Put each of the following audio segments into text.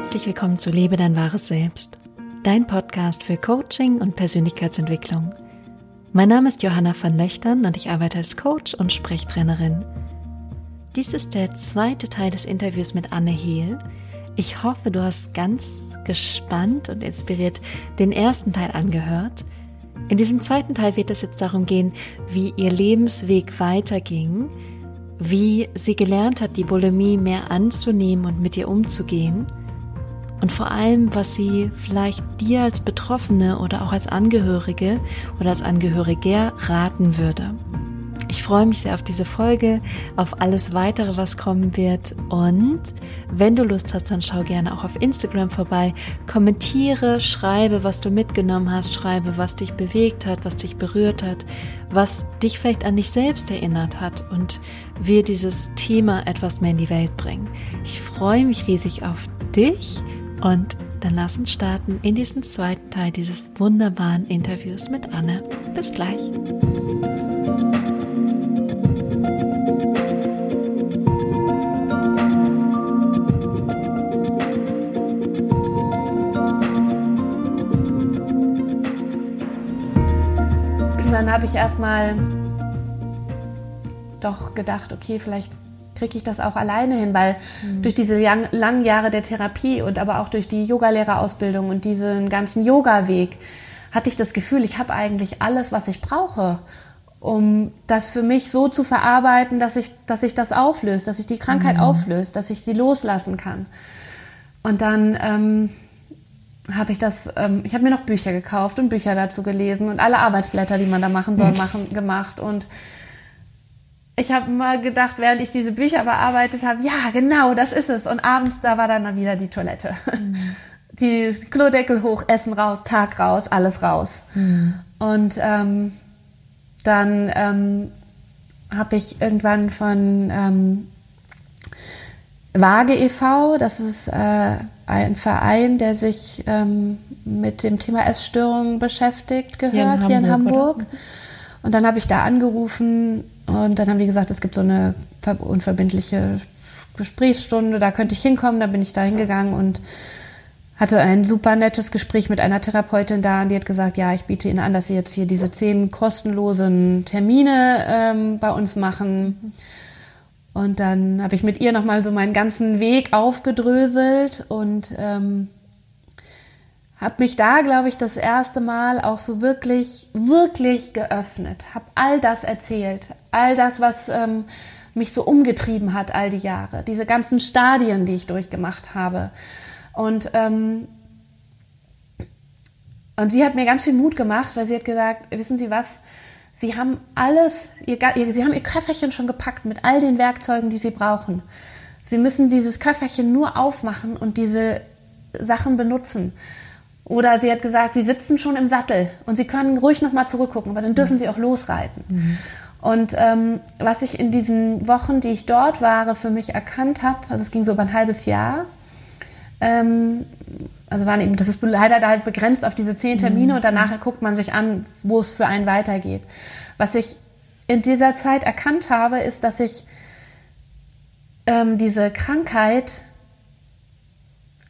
Herzlich willkommen zu Lebe dein wahres Selbst, dein Podcast für Coaching und Persönlichkeitsentwicklung. Mein Name ist Johanna van Löchtern und ich arbeite als Coach und Sprechtrainerin. Dies ist der zweite Teil des Interviews mit Anne Hehl. Ich hoffe, du hast ganz gespannt und inspiriert den ersten Teil angehört. In diesem zweiten Teil wird es jetzt darum gehen, wie ihr Lebensweg weiterging, wie sie gelernt hat, die Bulimie mehr anzunehmen und mit ihr umzugehen und vor allem, was sie vielleicht dir als Betroffene oder auch als Angehörige oder als Angehöriger raten würde. Ich freue mich sehr auf diese Folge, auf alles weitere, was kommen wird. Und wenn du Lust hast, dann schau gerne auch auf Instagram vorbei. Kommentiere, schreibe, was du mitgenommen hast, schreibe, was dich bewegt hat, was dich berührt hat, was dich vielleicht an dich selbst erinnert hat und wir dieses Thema etwas mehr in die Welt bringen. Ich freue mich riesig auf dich und dann lass uns starten in diesen zweiten Teil dieses wunderbaren Interviews mit Anne. Bis gleich. dann habe ich erstmal doch gedacht, okay, vielleicht kriege ich das auch alleine hin, weil mhm. durch diese lang, langen Jahre der Therapie und aber auch durch die Yogalehrerausbildung und diesen ganzen Yoga-Weg hatte ich das Gefühl, ich habe eigentlich alles, was ich brauche, um das für mich so zu verarbeiten, dass ich, dass ich das auflöse, dass ich die Krankheit mhm. auflöse, dass ich sie loslassen kann. Und dann ähm, habe ich das, ähm, ich habe mir noch Bücher gekauft und Bücher dazu gelesen und alle Arbeitsblätter, die man da machen soll, machen, gemacht. Und ich habe mal gedacht, während ich diese Bücher bearbeitet habe, ja, genau, das ist es. Und abends, da war dann wieder die Toilette. Mhm. Die Klodeckel hoch, Essen raus, Tag raus, alles raus. Mhm. Und ähm, dann ähm, habe ich irgendwann von ähm, Waage e.V., das ist äh, ein Verein, der sich ähm, mit dem Thema Essstörungen beschäftigt, gehört hier in Hamburg. Hier in Hamburg. Und dann habe ich da angerufen und dann haben die gesagt, es gibt so eine unverbindliche Gesprächsstunde, da könnte ich hinkommen. Da bin ich da hingegangen und hatte ein super nettes Gespräch mit einer Therapeutin da und die hat gesagt, ja, ich biete Ihnen an, dass Sie jetzt hier diese zehn kostenlosen Termine ähm, bei uns machen. Und dann habe ich mit ihr nochmal so meinen ganzen Weg aufgedröselt und ähm, habe mich da, glaube ich, das erste Mal auch so wirklich, wirklich geöffnet, habe all das erzählt, all das, was ähm, mich so umgetrieben hat all die Jahre, diese ganzen Stadien, die ich durchgemacht habe. Und, ähm, und sie hat mir ganz viel Mut gemacht, weil sie hat gesagt, wissen Sie was, Sie haben alles, ihr, Sie haben Ihr Köfferchen schon gepackt mit all den Werkzeugen, die Sie brauchen. Sie müssen dieses Köfferchen nur aufmachen und diese Sachen benutzen. Oder sie hat gesagt, sie sitzen schon im Sattel und sie können ruhig nochmal zurückgucken, aber dann dürfen sie auch losreiten. Mhm. Und ähm, was ich in diesen Wochen, die ich dort war, für mich erkannt habe, also es ging so über ein halbes Jahr, ähm, also waren eben, das ist leider halt begrenzt auf diese zehn Termine mhm. und danach guckt man sich an, wo es für einen weitergeht. Was ich in dieser Zeit erkannt habe, ist, dass ich ähm, diese Krankheit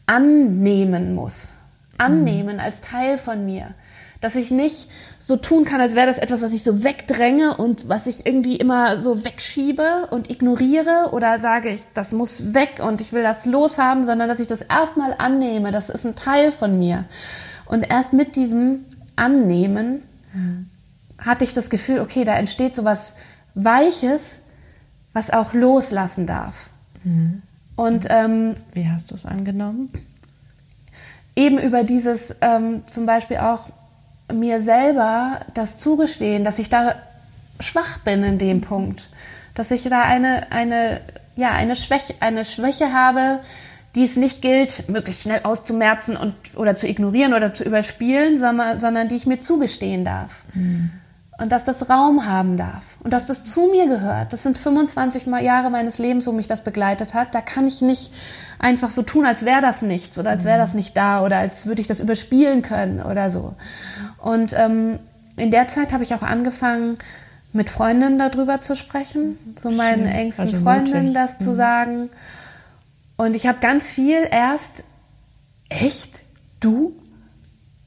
annehmen muss. Annehmen mhm. als Teil von mir. Dass ich nicht so tun kann, als wäre das etwas, was ich so wegdränge und was ich irgendwie immer so wegschiebe und ignoriere oder sage, ich, das muss weg und ich will das loshaben, sondern dass ich das erstmal annehme, das ist ein Teil von mir. Und erst mit diesem Annehmen mhm. hatte ich das Gefühl, okay, da entsteht so was Weiches, was auch loslassen darf. Mhm. Und ähm, wie hast du es angenommen? Eben über dieses ähm, zum Beispiel auch mir selber das zugestehen, dass ich da schwach bin in dem Punkt, dass ich da eine, eine, ja, eine Schwäche, eine Schwäche habe, die es nicht gilt, möglichst schnell auszumerzen und, oder zu ignorieren oder zu überspielen, sondern, sondern die ich mir zugestehen darf. Mhm und dass das Raum haben darf und dass das zu mir gehört. Das sind 25 Jahre meines Lebens, wo mich das begleitet hat. Da kann ich nicht einfach so tun, als wäre das nichts oder als wäre das nicht da oder als würde ich das überspielen können oder so. Und ähm, in der Zeit habe ich auch angefangen, mit Freundinnen darüber zu sprechen, so meinen Schön. engsten also Freundinnen das mhm. zu sagen. Und ich habe ganz viel erst echt? Du?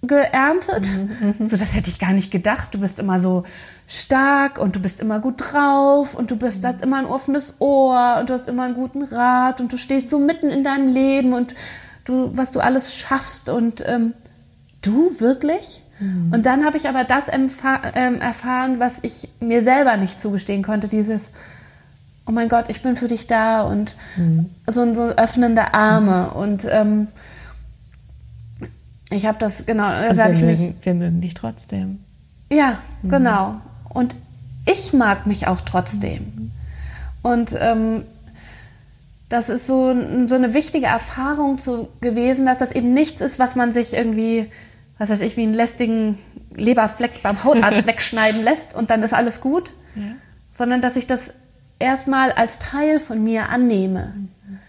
Geerntet. Mhm, mhm. So, das hätte ich gar nicht gedacht. Du bist immer so stark und du bist immer gut drauf und du bist, mhm. hast immer ein offenes Ohr und du hast immer einen guten Rat und du stehst so mitten in deinem Leben und du, was du alles schaffst und ähm, du wirklich? Mhm. Und dann habe ich aber das ähm, erfahren, was ich mir selber nicht zugestehen konnte, dieses Oh mein Gott, ich bin für dich da und mhm. so, so öffnende Arme und ähm, ich habe das, genau, da sage ich mögen, mich. Wir mögen dich trotzdem. Ja, mhm. genau. Und ich mag mich auch trotzdem. Mhm. Und ähm, das ist so, so eine wichtige Erfahrung zu, gewesen, dass das eben nichts ist, was man sich irgendwie, was weiß ich, wie einen lästigen Leberfleck beim Hautarzt wegschneiden lässt und dann ist alles gut, ja. sondern dass ich das erstmal als Teil von mir annehme. Mhm.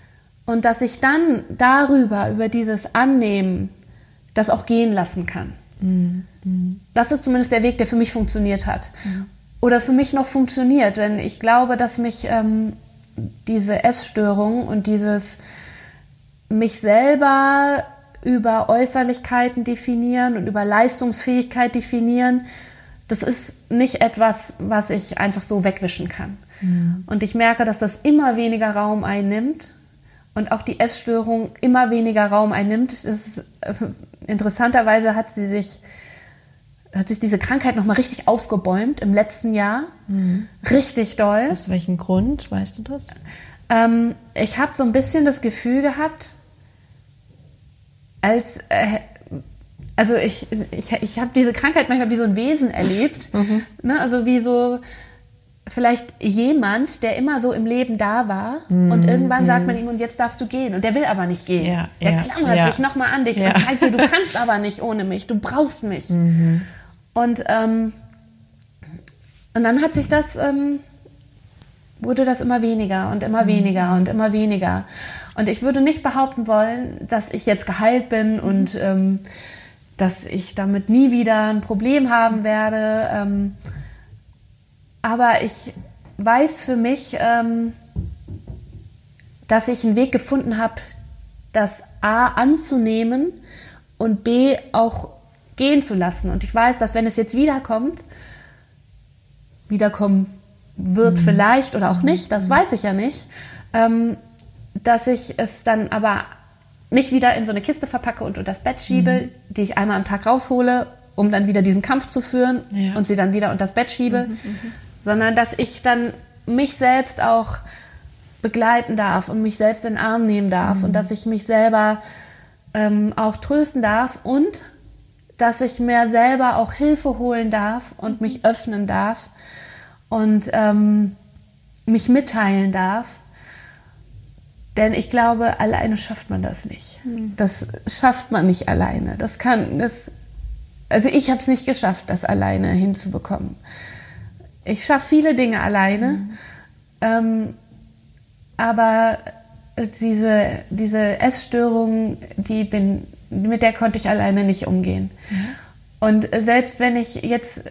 Und dass ich dann darüber, über dieses Annehmen, das auch gehen lassen kann. Mhm. Das ist zumindest der Weg, der für mich funktioniert hat. Mhm. Oder für mich noch funktioniert, denn ich glaube, dass mich ähm, diese Essstörung und dieses mich selber über Äußerlichkeiten definieren und über Leistungsfähigkeit definieren, das ist nicht etwas, was ich einfach so wegwischen kann. Mhm. Und ich merke, dass das immer weniger Raum einnimmt und auch die Essstörung immer weniger Raum einnimmt. Ist, äh, interessanterweise hat sie sich hat sich diese Krankheit noch mal richtig aufgebäumt im letzten Jahr, mhm. richtig doll. Aus welchem Grund, weißt du das? Ähm, ich habe so ein bisschen das Gefühl gehabt, als äh, also ich, ich, ich habe diese Krankheit manchmal wie so ein Wesen erlebt, mhm. ne? also wie so vielleicht jemand, der immer so im Leben da war mm, und irgendwann mm. sagt man ihm, und jetzt darfst du gehen. Und der will aber nicht gehen. Ja, der ja, klammert ja. sich nochmal an dich ja. und zeigt dir, du kannst aber nicht ohne mich, du brauchst mich. Mhm. Und, ähm, und dann hat sich das, ähm, wurde das immer weniger und immer mhm. weniger und immer weniger. Und ich würde nicht behaupten wollen, dass ich jetzt geheilt bin und ähm, dass ich damit nie wieder ein Problem haben werde. Ähm, aber ich weiß für mich, ähm, dass ich einen Weg gefunden habe, das A anzunehmen und B auch gehen zu lassen. Und ich weiß, dass wenn es jetzt wiederkommt, wiederkommen wird mhm. vielleicht oder auch nicht, das weiß ich ja nicht, ähm, dass ich es dann aber nicht wieder in so eine Kiste verpacke und unter das Bett schiebe, mhm. die ich einmal am Tag raushole, um dann wieder diesen Kampf zu führen ja. und sie dann wieder unter das Bett schiebe, mhm, mhm sondern dass ich dann mich selbst auch begleiten darf und mich selbst in den Arm nehmen darf mhm. und dass ich mich selber ähm, auch trösten darf und dass ich mir selber auch Hilfe holen darf und mich öffnen darf und ähm, mich mitteilen darf. Denn ich glaube, alleine schafft man das nicht. Mhm. Das schafft man nicht alleine. Das kann, das, also ich habe es nicht geschafft, das alleine hinzubekommen. Ich schaffe viele Dinge alleine, mhm. ähm, aber diese, diese Essstörung, die bin, mit der konnte ich alleine nicht umgehen. Mhm. Und selbst wenn ich jetzt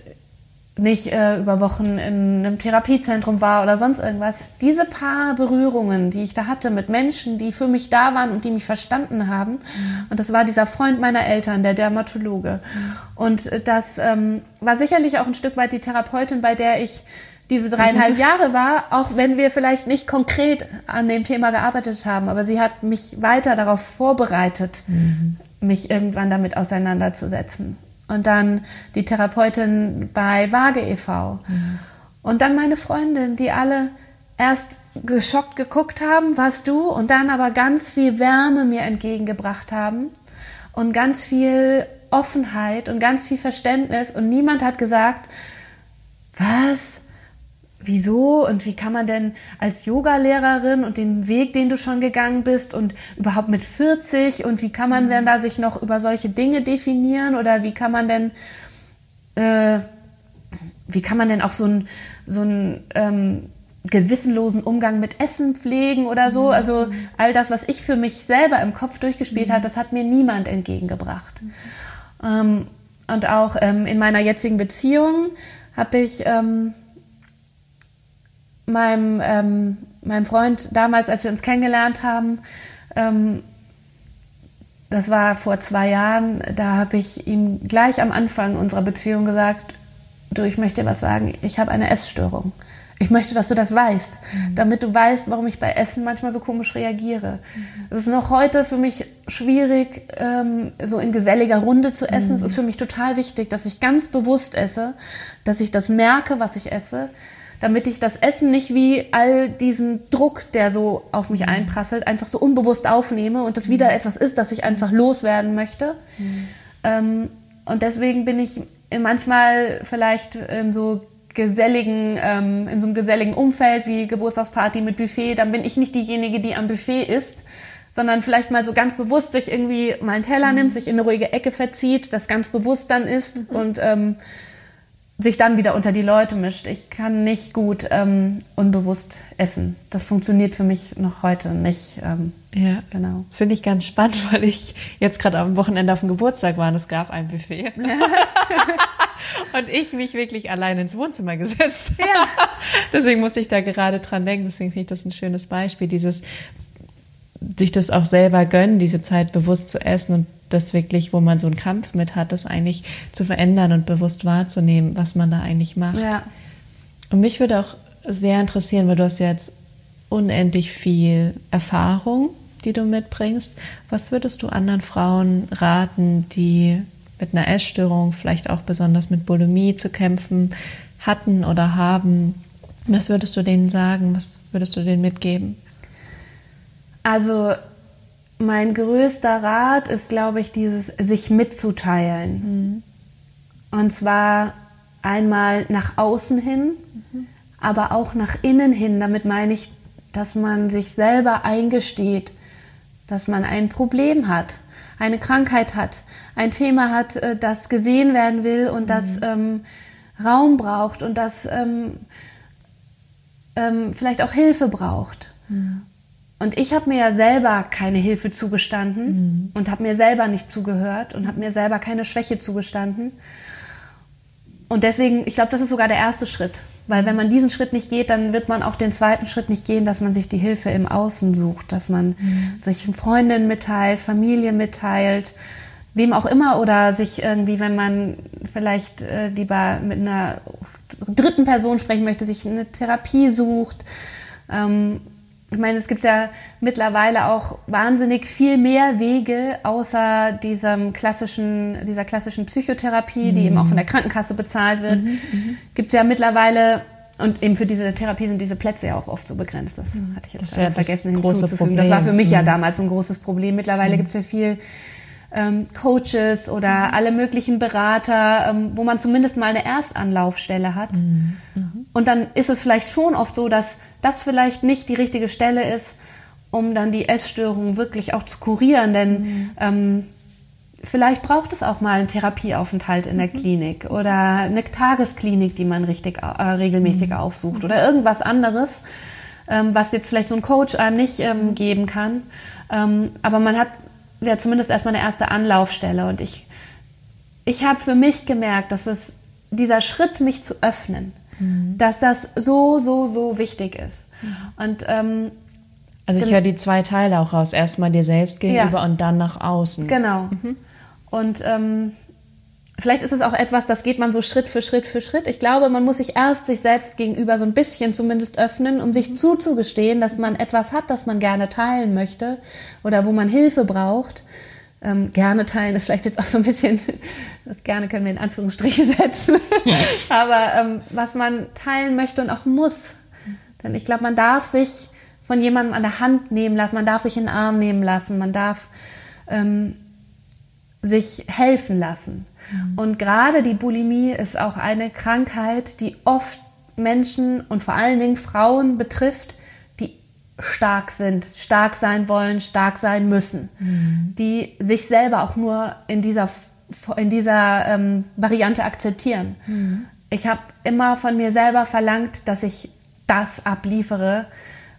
nicht äh, über Wochen in einem Therapiezentrum war oder sonst irgendwas, diese paar Berührungen, die ich da hatte mit Menschen, die für mich da waren und die mich verstanden haben, mhm. und das war dieser Freund meiner Eltern, der Dermatologe. Mhm. Und das ähm, war sicherlich auch ein Stück weit die Therapeutin, bei der ich diese dreieinhalb mhm. Jahre war, auch wenn wir vielleicht nicht konkret an dem Thema gearbeitet haben, aber sie hat mich weiter darauf vorbereitet, mhm. mich irgendwann damit auseinanderzusetzen und dann die Therapeutin bei Waage e.V. Mhm. Und dann meine Freundin, die alle erst geschockt geguckt haben, was du, und dann aber ganz viel Wärme mir entgegengebracht haben und ganz viel Offenheit und ganz viel Verständnis und niemand hat gesagt, was? Wieso und wie kann man denn als Yogalehrerin und den Weg, den du schon gegangen bist und überhaupt mit 40 und wie kann man denn da sich noch über solche Dinge definieren oder wie kann man denn äh, wie kann man denn auch so ein so ein ähm, gewissenlosen Umgang mit Essen pflegen oder so. Mhm. Also all das, was ich für mich selber im Kopf durchgespielt mhm. hat, das hat mir niemand entgegengebracht. Mhm. Ähm, und auch ähm, in meiner jetzigen Beziehung habe ich ähm, meinem, ähm, meinem Freund damals, als wir uns kennengelernt haben, ähm, das war vor zwei Jahren, da habe ich ihm gleich am Anfang unserer Beziehung gesagt, du, ich möchte dir was sagen, ich habe eine Essstörung. Ich möchte, dass du das weißt, mhm. damit du weißt, warum ich bei Essen manchmal so komisch reagiere. Mhm. Es ist noch heute für mich schwierig, ähm, so in geselliger Runde zu essen. Mhm. Es ist für mich total wichtig, dass ich ganz bewusst esse, dass ich das merke, was ich esse, damit ich das Essen nicht wie all diesen Druck, der so auf mich mhm. einprasselt, einfach so unbewusst aufnehme und das wieder mhm. etwas ist, das ich einfach loswerden möchte. Mhm. Ähm, und deswegen bin ich manchmal vielleicht in so geselligen, ähm, in so einem geselligen Umfeld wie Geburtstagsparty mit Buffet, dann bin ich nicht diejenige, die am Buffet ist, sondern vielleicht mal so ganz bewusst sich irgendwie mal einen Teller mhm. nimmt, sich in eine ruhige Ecke verzieht, das ganz bewusst dann isst mhm. und ähm, sich dann wieder unter die Leute mischt. Ich kann nicht gut ähm, unbewusst essen. Das funktioniert für mich noch heute nicht. Ähm, ja, genau. Das finde ich ganz spannend, weil ich jetzt gerade am Wochenende auf dem Geburtstag war und es gab ein Buffet. und ich mich wirklich allein ins Wohnzimmer gesetzt. Ja. Deswegen musste ich da gerade dran denken. Deswegen finde ich das ein schönes Beispiel, dieses sich das auch selber gönnen, diese Zeit bewusst zu essen und das wirklich, wo man so einen Kampf mit hat, das eigentlich zu verändern und bewusst wahrzunehmen, was man da eigentlich macht. Ja. Und mich würde auch sehr interessieren, weil du hast ja jetzt unendlich viel Erfahrung, die du mitbringst. Was würdest du anderen Frauen raten, die mit einer Essstörung, vielleicht auch besonders mit Bulimie zu kämpfen hatten oder haben? Was würdest du denen sagen? Was würdest du denen mitgeben? Also mein größter Rat ist, glaube ich, dieses sich mitzuteilen. Mhm. Und zwar einmal nach außen hin, mhm. aber auch nach innen hin. Damit meine ich, dass man sich selber eingesteht, dass man ein Problem hat, eine Krankheit hat, ein Thema hat, äh, das gesehen werden will und mhm. das ähm, Raum braucht und das ähm, ähm, vielleicht auch Hilfe braucht. Und ich habe mir ja selber keine Hilfe zugestanden mhm. und habe mir selber nicht zugehört und habe mir selber keine Schwäche zugestanden. Und deswegen, ich glaube, das ist sogar der erste Schritt. Weil wenn man diesen Schritt nicht geht, dann wird man auch den zweiten Schritt nicht gehen, dass man sich die Hilfe im Außen sucht, dass man mhm. sich Freundinnen mitteilt, Familie mitteilt, wem auch immer oder sich irgendwie, wenn man vielleicht äh, lieber mit einer dritten Person sprechen möchte, sich eine Therapie sucht. Ähm, ich meine, es gibt ja mittlerweile auch wahnsinnig viel mehr Wege außer diesem klassischen, dieser klassischen Psychotherapie, mhm. die eben auch von der Krankenkasse bezahlt wird. Mhm, mhm. gibt es ja mittlerweile und eben für diese Therapie sind diese Plätze ja auch oft so begrenzt. Das mhm. hatte ich jetzt das vergessen hinzuzufügen. Problem. Das war für mich ja damals so ein großes Problem. Mittlerweile mhm. gibt es ja viel ähm, Coaches oder mhm. alle möglichen Berater, ähm, wo man zumindest mal eine Erstanlaufstelle hat. Mhm. Mhm. Und dann ist es vielleicht schon oft so, dass das vielleicht nicht die richtige Stelle ist, um dann die Essstörung wirklich auch zu kurieren. Denn mhm. ähm, vielleicht braucht es auch mal einen Therapieaufenthalt in der mhm. Klinik oder eine Tagesklinik, die man richtig äh, regelmäßig aufsucht oder irgendwas anderes, ähm, was jetzt vielleicht so ein Coach einem nicht ähm, geben kann. Ähm, aber man hat ja zumindest erstmal eine erste Anlaufstelle. Und ich, ich habe für mich gemerkt, dass es dieser Schritt, mich zu öffnen, mhm. dass das so, so, so wichtig ist. Mhm. Und ähm, also ich höre die zwei Teile auch raus. Erstmal dir selbst gegenüber ja. und dann nach außen. Genau. Mhm. Und ähm, vielleicht ist es auch etwas, das geht man so Schritt für Schritt für Schritt. Ich glaube, man muss sich erst sich selbst gegenüber so ein bisschen zumindest öffnen, um sich zuzugestehen, dass man etwas hat, das man gerne teilen möchte oder wo man Hilfe braucht. Ähm, gerne teilen ist vielleicht jetzt auch so ein bisschen, das gerne können wir in Anführungsstriche setzen, aber ähm, was man teilen möchte und auch muss. Denn ich glaube, man darf sich von jemandem an der Hand nehmen lassen, man darf sich in den Arm nehmen lassen, man darf ähm, sich helfen lassen. Mhm. Und gerade die Bulimie ist auch eine Krankheit, die oft Menschen und vor allen Dingen Frauen betrifft, die stark sind, stark sein wollen, stark sein müssen, mhm. die sich selber auch nur in dieser, in dieser ähm, Variante akzeptieren. Mhm. Ich habe immer von mir selber verlangt, dass ich das abliefere,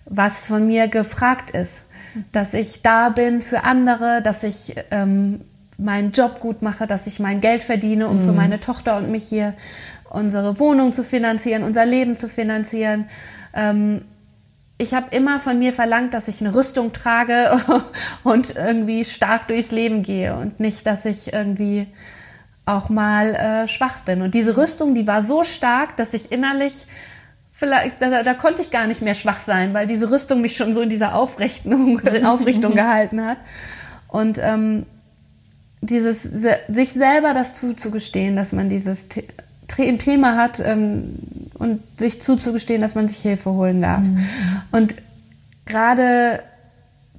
was von mir gefragt ist. Mhm. Dass ich da bin für andere, dass ich ähm, meinen Job gut mache, dass ich mein Geld verdiene, um mhm. für meine Tochter und mich hier unsere Wohnung zu finanzieren, unser Leben zu finanzieren. Ähm, ich habe immer von mir verlangt, dass ich eine Rüstung trage und irgendwie stark durchs Leben gehe und nicht, dass ich irgendwie auch mal äh, schwach bin. Und diese Rüstung, die war so stark, dass ich innerlich vielleicht, da, da konnte ich gar nicht mehr schwach sein, weil diese Rüstung mich schon so in dieser Aufrichtung, Aufrichtung gehalten hat. Und ähm, dieses sich selber das zuzugestehen, dass man dieses Thema hat ähm, und sich zuzugestehen, dass man sich Hilfe holen darf. Mhm. Und gerade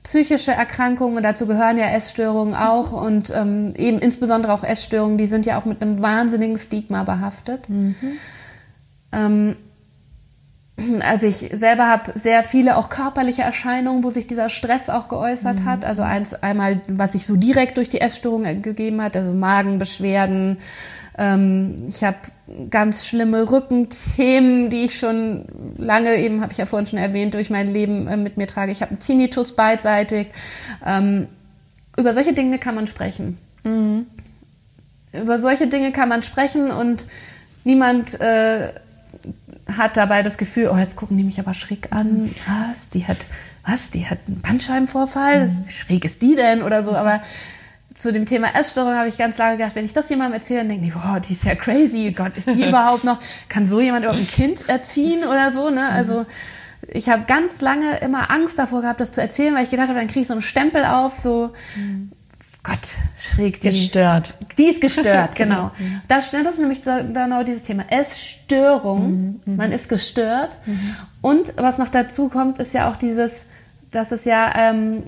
psychische Erkrankungen, dazu gehören ja Essstörungen auch und ähm, eben insbesondere auch Essstörungen, die sind ja auch mit einem wahnsinnigen Stigma behaftet. Mhm. Ähm, also ich selber habe sehr viele auch körperliche Erscheinungen, wo sich dieser Stress auch geäußert mhm. hat. Also eins einmal, was sich so direkt durch die Essstörung gegeben hat, also Magenbeschwerden. Ähm, ich habe ganz schlimme Rückenthemen, die ich schon lange, eben habe ich ja vorhin schon erwähnt, durch mein Leben äh, mit mir trage. Ich habe einen Tinnitus beidseitig. Ähm, über solche Dinge kann man sprechen. Mhm. Über solche Dinge kann man sprechen und niemand äh, hat dabei das Gefühl, oh, jetzt gucken die mich aber schräg an. Was? Die hat, was? Die hat einen Bandscheibenvorfall? Mhm. Schräg ist die denn? Oder so. Aber zu dem Thema Essstörung habe ich ganz lange gedacht, wenn ich das jemandem erzähle, dann denken die, boah, die ist ja crazy. Gott, ist die überhaupt noch? Kann so jemand überhaupt ein Kind erziehen oder so? Ne? Also ich habe ganz lange immer Angst davor gehabt, das zu erzählen, weil ich gedacht habe, dann kriege ich so einen Stempel auf, so mhm. Gott, schräg. Die, gestört. Die ist gestört, genau. Mhm. Das, das ist nämlich genau dieses Thema. Essstörung. Mhm, mhm. Man ist gestört. Mhm. Und was noch dazu kommt, ist ja auch dieses, dass es ja ähm,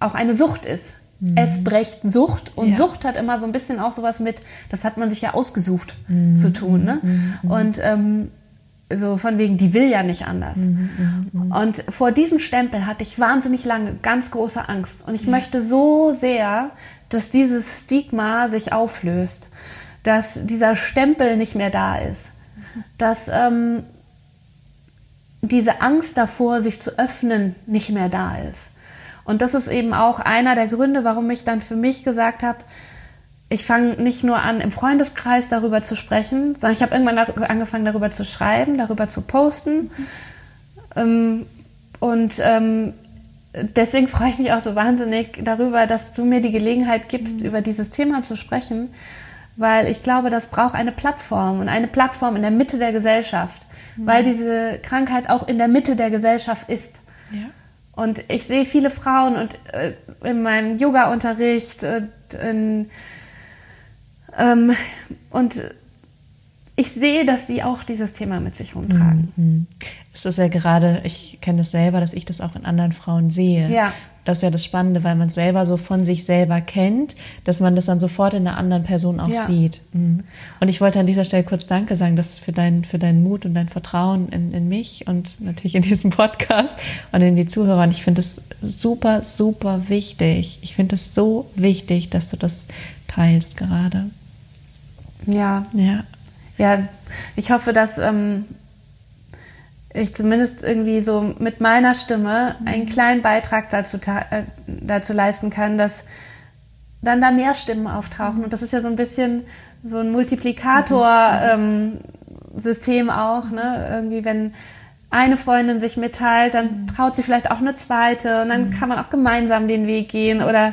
auch eine Sucht ist. Mhm. Essbrecht-Sucht. Und ja. Sucht hat immer so ein bisschen auch sowas mit, das hat man sich ja ausgesucht zu tun. Ne? Und ähm, so von wegen, die will ja nicht anders. Mhm, mh, mh. Und vor diesem Stempel hatte ich wahnsinnig lange ganz große Angst. Und ich mhm. möchte so sehr, dass dieses Stigma sich auflöst, dass dieser Stempel nicht mehr da ist, dass ähm, diese Angst davor, sich zu öffnen, nicht mehr da ist. Und das ist eben auch einer der Gründe, warum ich dann für mich gesagt habe, ich fange nicht nur an, im Freundeskreis darüber zu sprechen, sondern ich habe irgendwann angefangen, darüber zu schreiben, darüber zu posten. Mhm. und ähm, deswegen freue ich mich auch so wahnsinnig darüber, dass du mir die Gelegenheit gibst, mhm. über dieses Thema zu sprechen, weil ich glaube, das braucht eine Plattform und eine Plattform in der Mitte der Gesellschaft, mhm. weil diese Krankheit auch in der Mitte der Gesellschaft ist. Ja. Und ich sehe viele Frauen und äh, in meinem Yoga-Unterricht und in ähm, und ich sehe, dass sie auch dieses Thema mit sich rumtragen. Mhm. Es ist ja gerade, ich kenne das selber, dass ich das auch in anderen Frauen sehe. Ja. Das ist ja das Spannende, weil man es selber so von sich selber kennt, dass man das dann sofort in einer anderen Person auch ja. sieht. Mhm. Und ich wollte an dieser Stelle kurz Danke sagen, dass für, dein, für deinen Mut und dein Vertrauen in, in mich und natürlich in diesem Podcast und in die Zuhörer. Und ich finde es super, super wichtig. Ich finde es so wichtig, dass du das teilst gerade. Ja. Ja. Ja, ich hoffe, dass ähm, ich zumindest irgendwie so mit meiner Stimme einen kleinen Beitrag dazu, äh, dazu leisten kann, dass dann da mehr Stimmen auftauchen. Und das ist ja so ein bisschen so ein Multiplikator-System ähm, auch, ne? Irgendwie, wenn eine Freundin sich mitteilt, dann traut sie vielleicht auch eine zweite und dann kann man auch gemeinsam den Weg gehen oder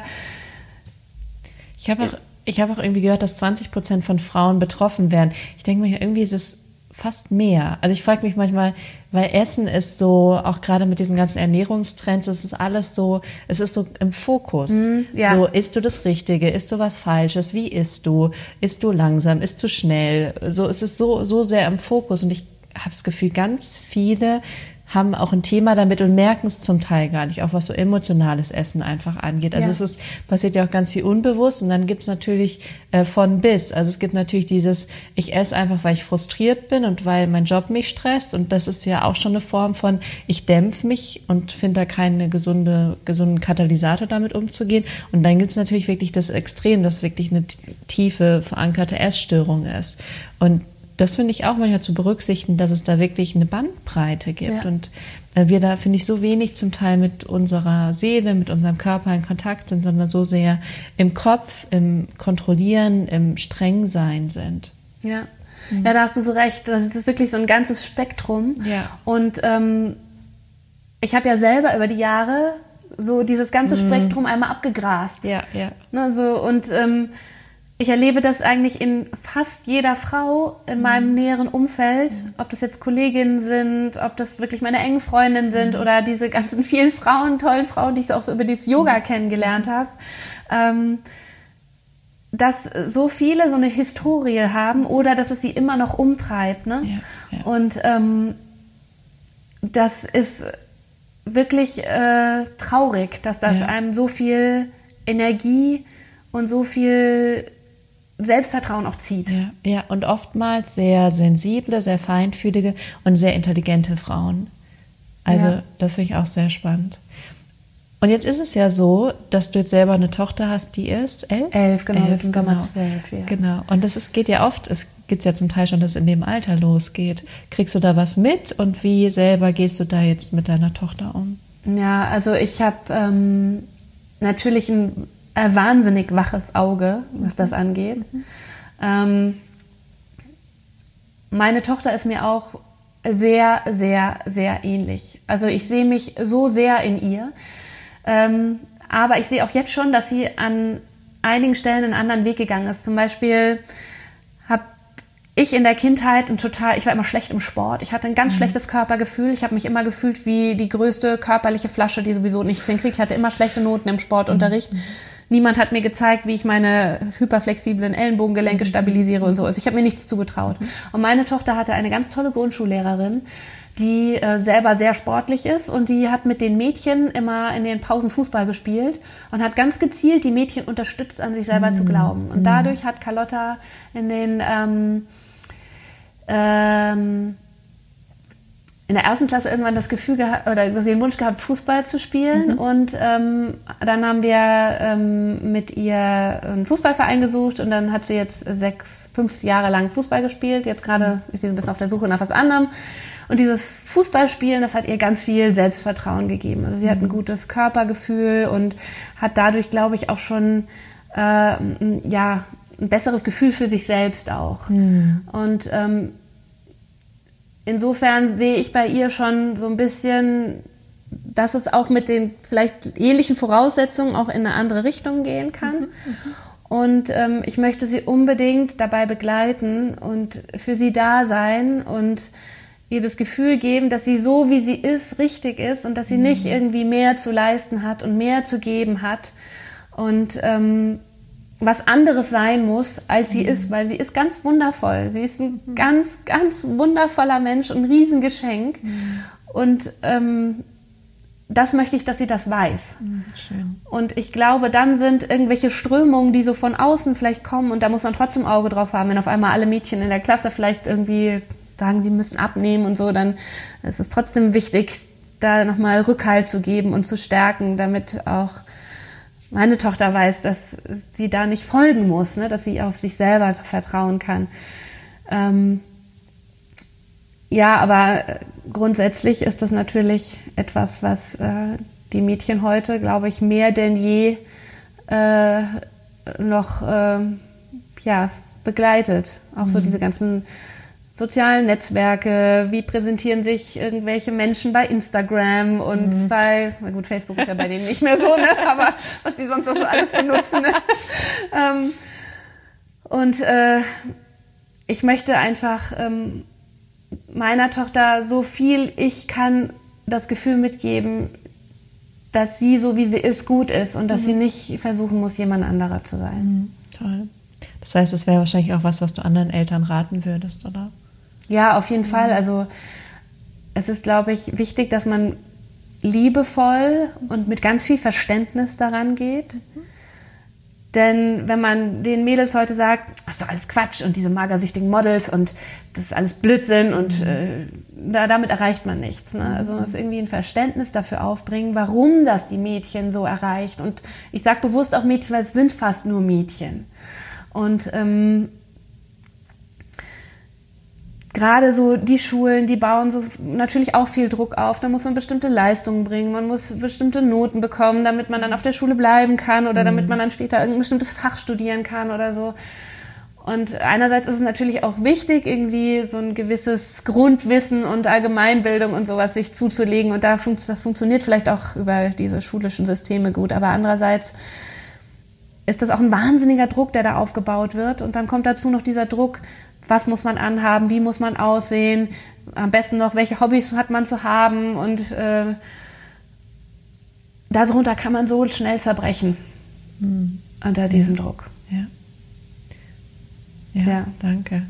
ich habe auch ich habe auch irgendwie gehört, dass 20 Prozent von Frauen betroffen werden. Ich denke mir, irgendwie ist es fast mehr. Also ich frage mich manchmal, weil Essen ist so, auch gerade mit diesen ganzen Ernährungstrends, es ist alles so, es ist so im Fokus. Mm, ja. So, isst du das Richtige, isst du was Falsches, wie isst du, isst du langsam, isst du schnell. So, es ist so, so sehr im Fokus und ich habe das Gefühl, ganz viele haben auch ein Thema damit und merken es zum Teil gar nicht, auch was so emotionales Essen einfach angeht. Also ja. es ist, passiert ja auch ganz viel unbewusst und dann gibt's natürlich äh, von bis. Also es gibt natürlich dieses, ich esse einfach, weil ich frustriert bin und weil mein Job mich stresst und das ist ja auch schon eine Form von, ich dämpfe mich und finde da keinen gesunde, gesunden Katalysator damit umzugehen. Und dann gibt's natürlich wirklich das Extrem, das wirklich eine tiefe, verankerte Essstörung ist. Und das finde ich auch manchmal zu berücksichtigen, dass es da wirklich eine Bandbreite gibt. Ja. Und äh, wir da, finde ich, so wenig zum Teil mit unserer Seele, mit unserem Körper in Kontakt sind, sondern so sehr im Kopf, im Kontrollieren, im Strengsein sind. Ja. Mhm. Ja, da hast du so recht. Das ist wirklich so ein ganzes Spektrum. Ja. Und ähm, ich habe ja selber über die Jahre so dieses ganze mhm. Spektrum einmal abgegrast. Ja, ja. Ne, so, und ähm, ich erlebe das eigentlich in fast jeder Frau in meinem mhm. näheren Umfeld, ob das jetzt Kolleginnen sind, ob das wirklich meine engen Freundinnen sind mhm. oder diese ganzen vielen Frauen, tollen Frauen, die ich auch so über dieses Yoga mhm. kennengelernt habe, ähm, dass so viele so eine Historie haben oder dass es sie immer noch umtreibt. Ne? Ja, ja. Und ähm, das ist wirklich äh, traurig, dass das ja. einem so viel Energie und so viel Selbstvertrauen auch zieht. Ja, ja, und oftmals sehr sensible, sehr feinfühlige und sehr intelligente Frauen. Also ja. das finde ich auch sehr spannend. Und jetzt ist es ja so, dass du jetzt selber eine Tochter hast, die ist elf? Elf, genau, elf, genau. zwölf, ja. Genau. Und das ist, geht ja oft, es gibt ja zum Teil schon, dass es in dem Alter losgeht. Kriegst du da was mit und wie selber gehst du da jetzt mit deiner Tochter um? Ja, also ich habe ähm, natürlich ein äh, wahnsinnig waches Auge, was das angeht. Mhm. Ähm, meine Tochter ist mir auch sehr, sehr, sehr ähnlich. Also ich sehe mich so sehr in ihr. Ähm, aber ich sehe auch jetzt schon, dass sie an einigen Stellen einen anderen Weg gegangen ist. Zum Beispiel habe ich in der Kindheit ein total, ich war immer schlecht im Sport. Ich hatte ein ganz mhm. schlechtes Körpergefühl. Ich habe mich immer gefühlt wie die größte körperliche Flasche, die sowieso nichts hinkriegt. Ich hatte immer schlechte Noten im Sportunterricht. Mhm. Niemand hat mir gezeigt, wie ich meine hyperflexiblen Ellenbogengelenke mhm. stabilisiere und so. Also ich habe mir nichts zugetraut. Mhm. Und meine Tochter hatte eine ganz tolle Grundschullehrerin, die äh, selber sehr sportlich ist und die hat mit den Mädchen immer in den Pausen Fußball gespielt und hat ganz gezielt die Mädchen unterstützt, an sich selber mhm. zu glauben. Und dadurch hat Carlotta in den ähm, ähm, in der ersten Klasse irgendwann das Gefühl gehabt oder den Wunsch gehabt, Fußball zu spielen. Mhm. Und ähm, dann haben wir ähm, mit ihr einen Fußballverein gesucht und dann hat sie jetzt sechs, fünf Jahre lang Fußball gespielt. Jetzt gerade mhm. ist sie ein bisschen auf der Suche nach was anderem. Und dieses Fußballspielen, das hat ihr ganz viel Selbstvertrauen gegeben. Also sie hat ein mhm. gutes Körpergefühl und hat dadurch, glaube ich, auch schon äh, ja ein besseres Gefühl für sich selbst auch. Mhm. Und ähm, insofern sehe ich bei ihr schon so ein bisschen, dass es auch mit den vielleicht ähnlichen Voraussetzungen auch in eine andere Richtung gehen kann. Mhm, mhm. Und ähm, ich möchte sie unbedingt dabei begleiten und für sie da sein und ihr das Gefühl geben, dass sie so, wie sie ist, richtig ist und dass sie mhm. nicht irgendwie mehr zu leisten hat und mehr zu geben hat. Und ähm, was anderes sein muss, als sie mhm. ist, weil sie ist ganz wundervoll. Sie ist ein mhm. ganz, ganz wundervoller Mensch, ein Riesengeschenk. Mhm. Und ähm, das möchte ich, dass sie das weiß. Mhm, schön. Und ich glaube, dann sind irgendwelche Strömungen, die so von außen vielleicht kommen, und da muss man trotzdem Auge drauf haben, wenn auf einmal alle Mädchen in der Klasse vielleicht irgendwie sagen, sie müssen abnehmen und so, dann ist es trotzdem wichtig, da nochmal Rückhalt zu geben und zu stärken, damit auch meine Tochter weiß, dass sie da nicht folgen muss, ne? dass sie auf sich selber vertrauen kann. Ähm, ja, aber grundsätzlich ist das natürlich etwas, was äh, die Mädchen heute, glaube ich, mehr denn je äh, noch äh, ja, begleitet. Auch mhm. so diese ganzen sozialen Netzwerke, wie präsentieren sich irgendwelche Menschen bei Instagram und mhm. bei, na gut, Facebook ist ja bei denen nicht mehr so, ne? aber was die sonst noch so alles benutzen. Ne? ähm, und äh, ich möchte einfach ähm, meiner Tochter so viel ich kann das Gefühl mitgeben, dass sie so wie sie ist gut ist und dass mhm. sie nicht versuchen muss, jemand anderer zu sein. Mhm. Toll. Das heißt, es wäre wahrscheinlich auch was, was du anderen Eltern raten würdest, oder? Ja, auf jeden mhm. Fall. Also es ist, glaube ich, wichtig, dass man liebevoll und mit ganz viel Verständnis daran geht. Mhm. Denn wenn man den Mädels heute sagt, das ist doch alles Quatsch und diese magersüchtigen Models und das ist alles Blödsinn und mhm. äh, da, damit erreicht man nichts. Ne? Also es irgendwie ein Verständnis dafür aufbringen, warum das die Mädchen so erreicht. Und ich sage bewusst auch Mädchen, weil es sind fast nur Mädchen. Und ähm, gerade so die Schulen, die bauen so natürlich auch viel Druck auf. Da muss man bestimmte Leistungen bringen, man muss bestimmte Noten bekommen, damit man dann auf der Schule bleiben kann oder mhm. damit man dann später irgendein bestimmtes Fach studieren kann oder so. Und einerseits ist es natürlich auch wichtig, irgendwie so ein gewisses Grundwissen und Allgemeinbildung und sowas sich zuzulegen. Und da fun das funktioniert vielleicht auch über diese schulischen Systeme gut. Aber andererseits ist das auch ein wahnsinniger Druck, der da aufgebaut wird. Und dann kommt dazu noch dieser Druck, was muss man anhaben, wie muss man aussehen, am besten noch, welche Hobbys hat man zu haben. Und äh, darunter kann man so schnell zerbrechen mhm. unter diesem ja. Druck. Ja. ja. Ja, danke.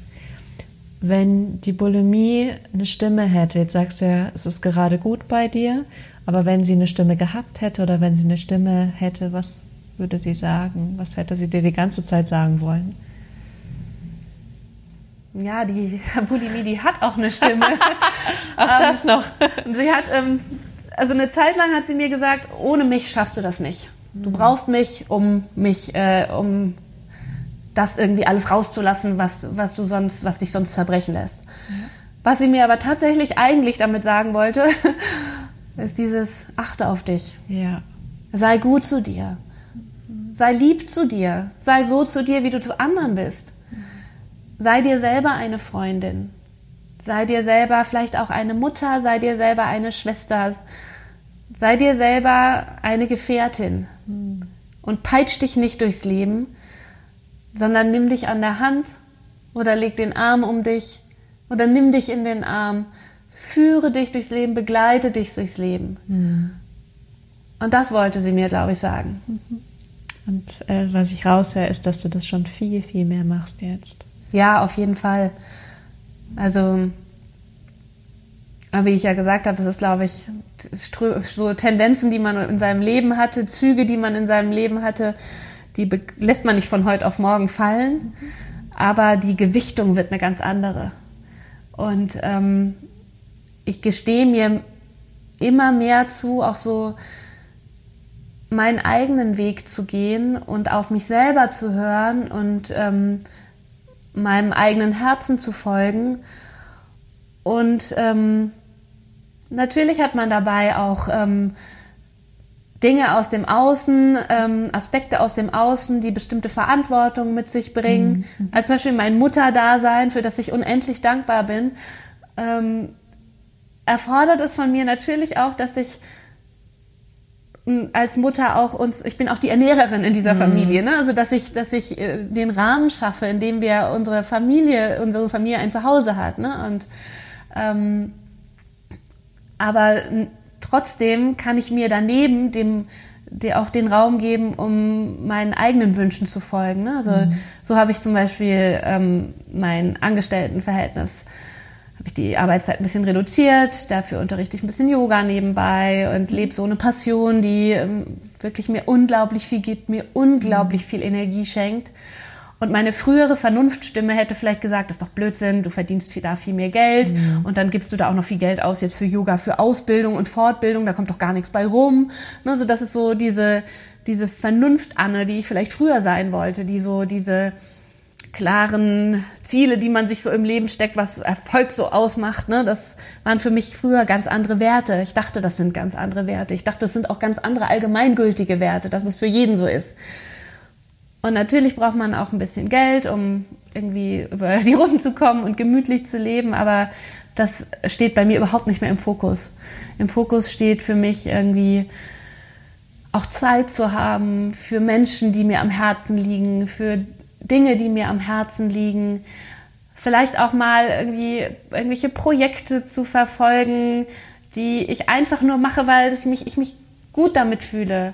Wenn die Bulimie eine Stimme hätte, jetzt sagst du ja, es ist gerade gut bei dir, aber wenn sie eine Stimme gehabt hätte oder wenn sie eine Stimme hätte, was würde sie sagen? Was hätte sie dir die ganze Zeit sagen wollen? Ja, die Bulimie, die hat auch eine Stimme. auch das noch. sie hat, ähm, also eine Zeit lang hat sie mir gesagt, ohne mich schaffst du das nicht. Du brauchst mich, um mich, äh, um das irgendwie alles rauszulassen, was, was du sonst, was dich sonst zerbrechen lässt. Ja. Was sie mir aber tatsächlich eigentlich damit sagen wollte, ist dieses Achte auf dich. Ja. Sei gut zu dir. Sei lieb zu dir. Sei so zu dir, wie du zu anderen bist. Sei dir selber eine Freundin. Sei dir selber vielleicht auch eine Mutter, sei dir selber eine Schwester. Sei dir selber eine Gefährtin. Und peitsch dich nicht durchs Leben, sondern nimm dich an der Hand oder leg den Arm um dich oder nimm dich in den Arm. Führe dich durchs Leben, begleite dich durchs Leben. Mhm. Und das wollte sie mir, glaube ich, sagen. Mhm. Und äh, was ich raushöre, ist, dass du das schon viel, viel mehr machst jetzt. Ja, auf jeden Fall. Also, wie ich ja gesagt habe, das ist, glaube ich, so Tendenzen, die man in seinem Leben hatte, Züge, die man in seinem Leben hatte, die lässt man nicht von heute auf morgen fallen, aber die Gewichtung wird eine ganz andere. Und ähm, ich gestehe mir immer mehr zu, auch so meinen eigenen Weg zu gehen und auf mich selber zu hören und ähm, meinem eigenen Herzen zu folgen. Und ähm, natürlich hat man dabei auch ähm, Dinge aus dem Außen, ähm, Aspekte aus dem Außen, die bestimmte Verantwortung mit sich bringen. Mhm. Als zum Beispiel mein Mutterdasein, für das ich unendlich dankbar bin, ähm, erfordert es von mir natürlich auch, dass ich als Mutter auch uns, ich bin auch die Ernährerin in dieser mhm. Familie, ne? Also dass ich, dass ich äh, den Rahmen schaffe, in dem wir unsere Familie, unsere Familie ein Zuhause hat, ne? Und ähm, aber trotzdem kann ich mir daneben dem dir auch den Raum geben, um meinen eigenen Wünschen zu folgen. Ne? Also mhm. so habe ich zum Beispiel ähm, mein Angestelltenverhältnis habe ich die Arbeitszeit ein bisschen reduziert, dafür unterrichte ich ein bisschen Yoga nebenbei und lebe so eine Passion, die ähm, wirklich mir unglaublich viel gibt, mir unglaublich viel Energie schenkt. Und meine frühere Vernunftstimme hätte vielleicht gesagt, das ist doch Blödsinn, du verdienst viel, da viel mehr Geld mhm. und dann gibst du da auch noch viel Geld aus jetzt für Yoga, für Ausbildung und Fortbildung, da kommt doch gar nichts bei rum. Also das ist so diese, diese Vernunft-Anne, die ich vielleicht früher sein wollte, die so diese klaren Ziele, die man sich so im Leben steckt, was Erfolg so ausmacht. Ne? Das waren für mich früher ganz andere Werte. Ich dachte, das sind ganz andere Werte. Ich dachte, das sind auch ganz andere allgemeingültige Werte, dass es für jeden so ist. Und natürlich braucht man auch ein bisschen Geld, um irgendwie über die Runden zu kommen und gemütlich zu leben, aber das steht bei mir überhaupt nicht mehr im Fokus. Im Fokus steht für mich irgendwie auch Zeit zu haben für Menschen, die mir am Herzen liegen, für Dinge, die mir am Herzen liegen. Vielleicht auch mal irgendwie irgendwelche Projekte zu verfolgen, die ich einfach nur mache, weil ich mich, ich mich gut damit fühle.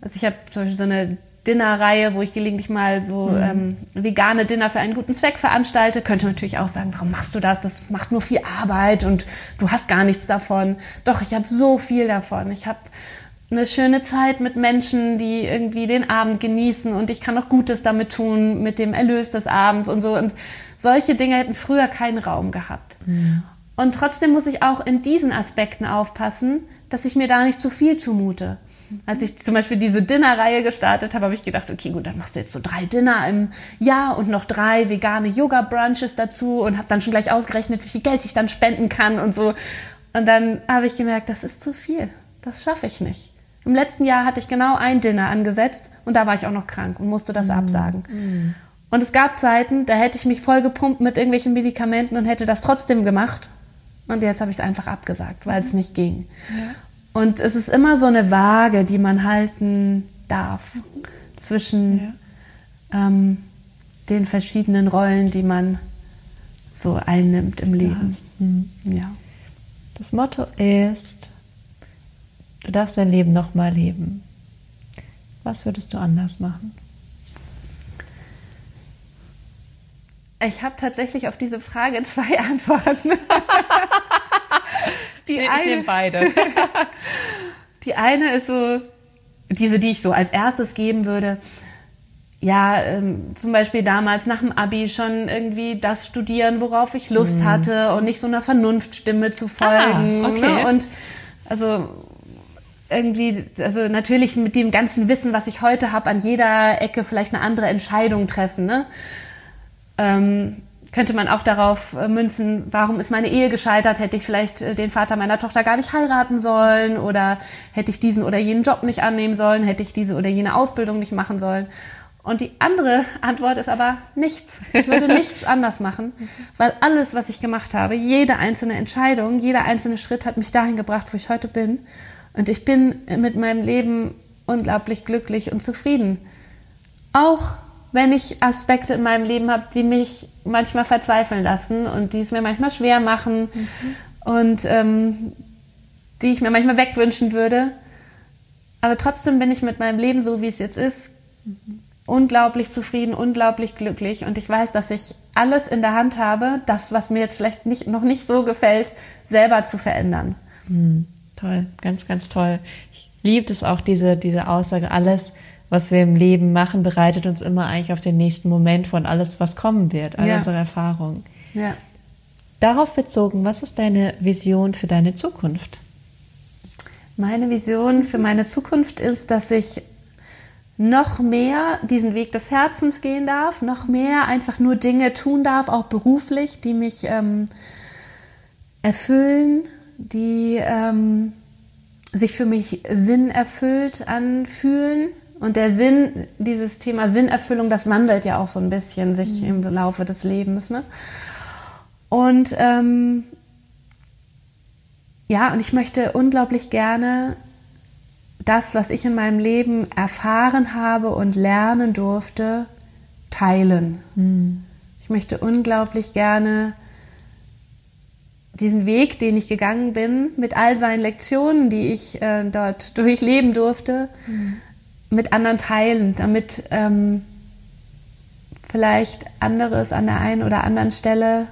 Also ich habe zum Beispiel so eine Dinnerreihe, wo ich gelegentlich mal so mhm. ähm, vegane Dinner für einen guten Zweck veranstalte. Könnte natürlich auch sagen, warum machst du das? Das macht nur viel Arbeit und du hast gar nichts davon. Doch, ich habe so viel davon. Ich habe eine schöne Zeit mit Menschen, die irgendwie den Abend genießen und ich kann auch Gutes damit tun, mit dem Erlös des Abends und so. Und solche Dinge hätten früher keinen Raum gehabt. Mhm. Und trotzdem muss ich auch in diesen Aspekten aufpassen, dass ich mir da nicht zu viel zumute. Als ich zum Beispiel diese Dinnerreihe gestartet habe, habe ich gedacht, okay, gut, dann machst du jetzt so drei Dinner im Jahr und noch drei vegane Yoga-Brunches dazu und habe dann schon gleich ausgerechnet, wie viel Geld ich dann spenden kann und so. Und dann habe ich gemerkt, das ist zu viel. Das schaffe ich nicht. Im letzten Jahr hatte ich genau ein Dinner angesetzt und da war ich auch noch krank und musste das mm. absagen. Mm. Und es gab Zeiten, da hätte ich mich voll gepumpt mit irgendwelchen Medikamenten und hätte das trotzdem gemacht. Und jetzt habe ich es einfach abgesagt, weil es nicht ging. Ja. Und es ist immer so eine Waage, die man halten darf zwischen ja. ähm, den verschiedenen Rollen, die man so einnimmt im Leben. Mhm. Ja. Das Motto ist, du darfst dein Leben nochmal leben. Was würdest du anders machen? Ich habe tatsächlich auf diese Frage zwei Antworten. die nee, eine, ich beide. die eine ist so, diese, die ich so als erstes geben würde. Ja, ähm, zum Beispiel damals nach dem Abi schon irgendwie das studieren, worauf ich Lust mhm. hatte und nicht so einer Vernunftstimme zu folgen. Ah, okay. ne? Und also irgendwie, also natürlich mit dem ganzen Wissen, was ich heute habe, an jeder Ecke vielleicht eine andere Entscheidung treffen. Ne? Ähm, könnte man auch darauf äh, münzen, warum ist meine Ehe gescheitert? Hätte ich vielleicht äh, den Vater meiner Tochter gar nicht heiraten sollen? Oder hätte ich diesen oder jenen Job nicht annehmen sollen? Hätte ich diese oder jene Ausbildung nicht machen sollen? Und die andere Antwort ist aber nichts. Ich würde nichts anders machen, weil alles, was ich gemacht habe, jede einzelne Entscheidung, jeder einzelne Schritt hat mich dahin gebracht, wo ich heute bin. Und ich bin mit meinem Leben unglaublich glücklich und zufrieden. Auch wenn ich Aspekte in meinem Leben habe, die mich manchmal verzweifeln lassen und die es mir manchmal schwer machen mhm. und ähm, die ich mir manchmal wegwünschen würde. Aber trotzdem bin ich mit meinem Leben so, wie es jetzt ist, mhm. unglaublich zufrieden, unglaublich glücklich und ich weiß, dass ich alles in der Hand habe, das, was mir jetzt vielleicht nicht, noch nicht so gefällt, selber zu verändern. Mhm. Toll, ganz, ganz toll. Ich liebe es auch, diese, diese Aussage, alles was wir im Leben machen, bereitet uns immer eigentlich auf den nächsten Moment von alles, was kommen wird, all ja. unsere Erfahrungen. Ja. Darauf bezogen, was ist deine Vision für deine Zukunft? Meine Vision für meine Zukunft ist, dass ich noch mehr diesen Weg des Herzens gehen darf, noch mehr einfach nur Dinge tun darf, auch beruflich, die mich ähm, erfüllen, die ähm, sich für mich sinnerfüllt anfühlen und der Sinn, dieses Thema Sinnerfüllung, das wandelt ja auch so ein bisschen sich mhm. im Laufe des Lebens. Ne? Und ähm, ja, und ich möchte unglaublich gerne das, was ich in meinem Leben erfahren habe und lernen durfte, teilen. Mhm. Ich möchte unglaublich gerne diesen Weg, den ich gegangen bin, mit all seinen Lektionen, die ich äh, dort durchleben durfte, mhm mit anderen teilen, damit ähm, vielleicht andere es an der einen oder anderen Stelle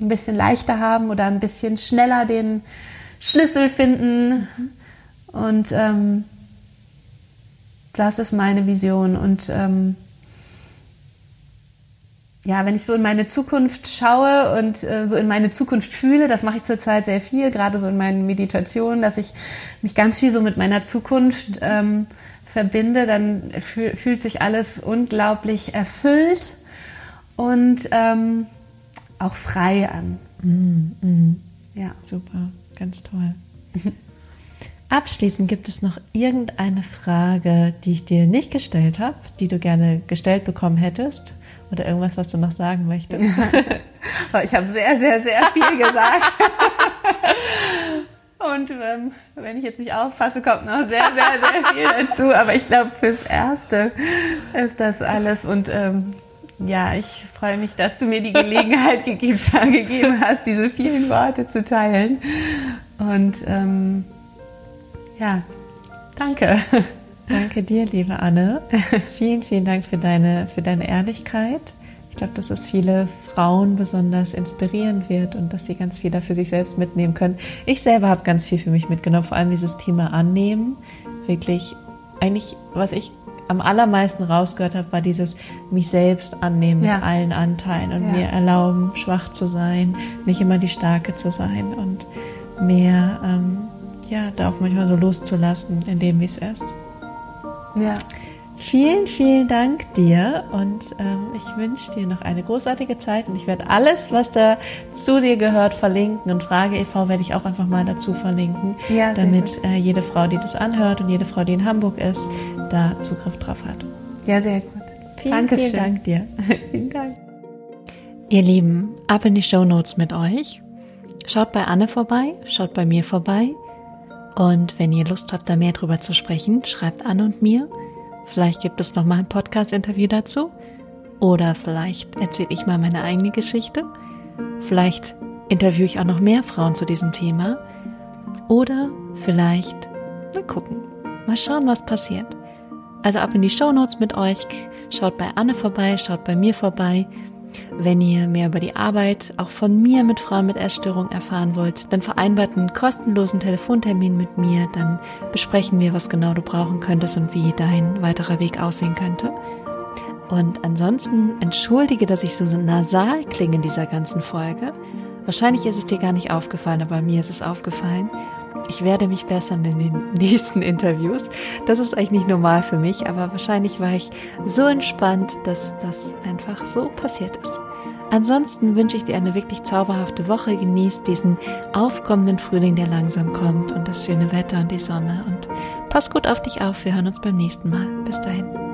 ein bisschen leichter haben oder ein bisschen schneller den Schlüssel finden. Und ähm, das ist meine Vision. Und ähm, ja, wenn ich so in meine Zukunft schaue und äh, so in meine Zukunft fühle, das mache ich zurzeit sehr viel, gerade so in meinen Meditationen, dass ich mich ganz viel so mit meiner Zukunft ähm, verbinde, dann fühl, fühlt sich alles unglaublich erfüllt und ähm, auch frei an. Mm, mm. Ja. Super, ganz toll. Abschließend gibt es noch irgendeine Frage, die ich dir nicht gestellt habe, die du gerne gestellt bekommen hättest? Oder irgendwas, was du noch sagen möchtest? ich habe sehr, sehr, sehr viel gesagt. Und ähm, wenn ich jetzt nicht aufpasse, kommt noch sehr, sehr, sehr viel dazu. Aber ich glaube, fürs Erste ist das alles. Und ähm, ja, ich freue mich, dass du mir die Gelegenheit gegeben, gegeben hast, diese vielen Worte zu teilen. Und ähm, ja, danke. Danke dir, liebe Anne. vielen, vielen Dank für deine, für deine Ehrlichkeit ich glaube, dass es viele Frauen besonders inspirieren wird und dass sie ganz viel da für sich selbst mitnehmen können. Ich selber habe ganz viel für mich mitgenommen, vor allem dieses Thema Annehmen. Wirklich, eigentlich, was ich am allermeisten rausgehört habe, war dieses mich selbst annehmen ja. mit allen Anteilen und ja. mir erlauben, schwach zu sein, nicht immer die Starke zu sein und mehr, ähm, ja, da auch manchmal so loszulassen, in dem, wie es ist. Ja. Vielen, vielen Dank dir und ähm, ich wünsche dir noch eine großartige Zeit und ich werde alles, was da zu dir gehört, verlinken und Frage e.V. werde ich auch einfach mal dazu verlinken, ja, damit äh, jede Frau, die das anhört und jede Frau, die in Hamburg ist, da Zugriff drauf hat. Ja, sehr gut. Vielen, Dankeschön. vielen Dank dir. vielen Dank. Ihr Lieben, ab in die Show Notes mit euch. Schaut bei Anne vorbei, schaut bei mir vorbei. Und wenn ihr Lust habt, da mehr drüber zu sprechen, schreibt Anne und mir. Vielleicht gibt es nochmal ein Podcast-Interview dazu. Oder vielleicht erzähle ich mal meine eigene Geschichte. Vielleicht interviewe ich auch noch mehr Frauen zu diesem Thema. Oder vielleicht mal gucken. Mal schauen, was passiert. Also ab in die Show Notes mit euch. Schaut bei Anne vorbei, schaut bei mir vorbei. Wenn ihr mehr über die Arbeit auch von mir mit Frauen mit Essstörung erfahren wollt, dann vereinbart einen kostenlosen Telefontermin mit mir, dann besprechen wir, was genau du brauchen könntest und wie dein weiterer Weg aussehen könnte. Und ansonsten entschuldige, dass ich so nasal klinge in dieser ganzen Folge. Wahrscheinlich ist es dir gar nicht aufgefallen, aber mir ist es aufgefallen. Ich werde mich bessern in den nächsten Interviews. Das ist eigentlich nicht normal für mich, aber wahrscheinlich war ich so entspannt, dass das einfach so passiert ist. Ansonsten wünsche ich dir eine wirklich zauberhafte Woche. Genieß diesen aufkommenden Frühling, der langsam kommt und das schöne Wetter und die Sonne. Und pass gut auf dich auf. Wir hören uns beim nächsten Mal. Bis dahin.